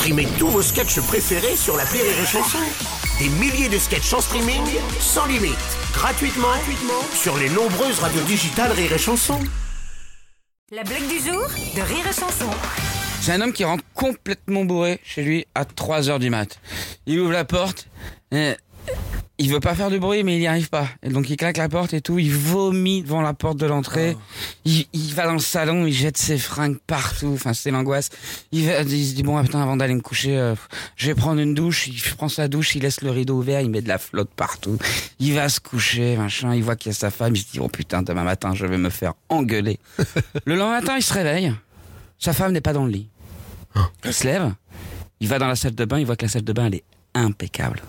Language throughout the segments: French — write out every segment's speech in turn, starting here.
Streamez tous vos sketchs préférés sur la Rire et Chanson. Des milliers de sketchs en streaming, sans limite, gratuitement, gratuitement sur les nombreuses radios digitales Rire et Chanson. La blague du jour de Rire et Chanson. C'est un homme qui rentre complètement bourré chez lui à 3h du mat. Il ouvre la porte, et il veut pas faire de bruit mais il n'y arrive pas. Et donc il claque la porte et tout, il vomit devant la porte de l'entrée. Il, il va dans le salon, il jette ses fringues partout, enfin c'est l'angoisse. Il, va- il se dit bon ah, putain avant d'aller me coucher, euh, je vais prendre une douche. Il prend sa douche, il laisse le rideau ouvert, il met de la flotte partout. Il va se coucher, machin, il voit qu'il y a sa femme, il se dit oh putain demain matin je vais me faire engueuler. le lendemain matin il se réveille, sa femme n'est pas dans le lit. Il se lève, il va dans la salle de bain, il voit que la salle de bain elle est impeccable,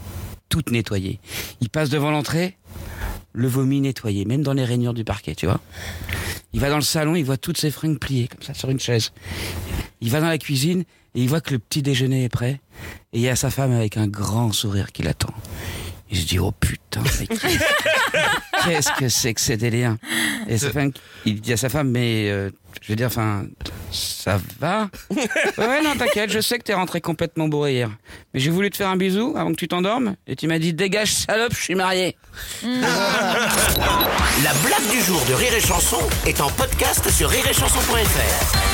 toute nettoyée. Il passe devant l'entrée, le vomi nettoyé, même dans les rainures du parquet, tu vois. Il va dans le salon, il voit toutes ses fringues pliées comme ça sur une chaise. Il va dans la cuisine et il voit que le petit déjeuner est prêt et il y a sa femme avec un grand sourire qui l'attend. Il se dit oh putain, mais qu'est-ce que c'est que ces délires? Et sa femme, il dit à sa femme mais euh, je veux dire enfin ça va Ouais, non, t'inquiète, je sais que t'es rentré complètement bourré hier. Mais j'ai voulu te faire un bisou avant que tu t'endormes, et tu m'as dit dégage salope, je suis marié. La blague du jour de Rire et Chanson est en podcast sur rireetchanson.fr.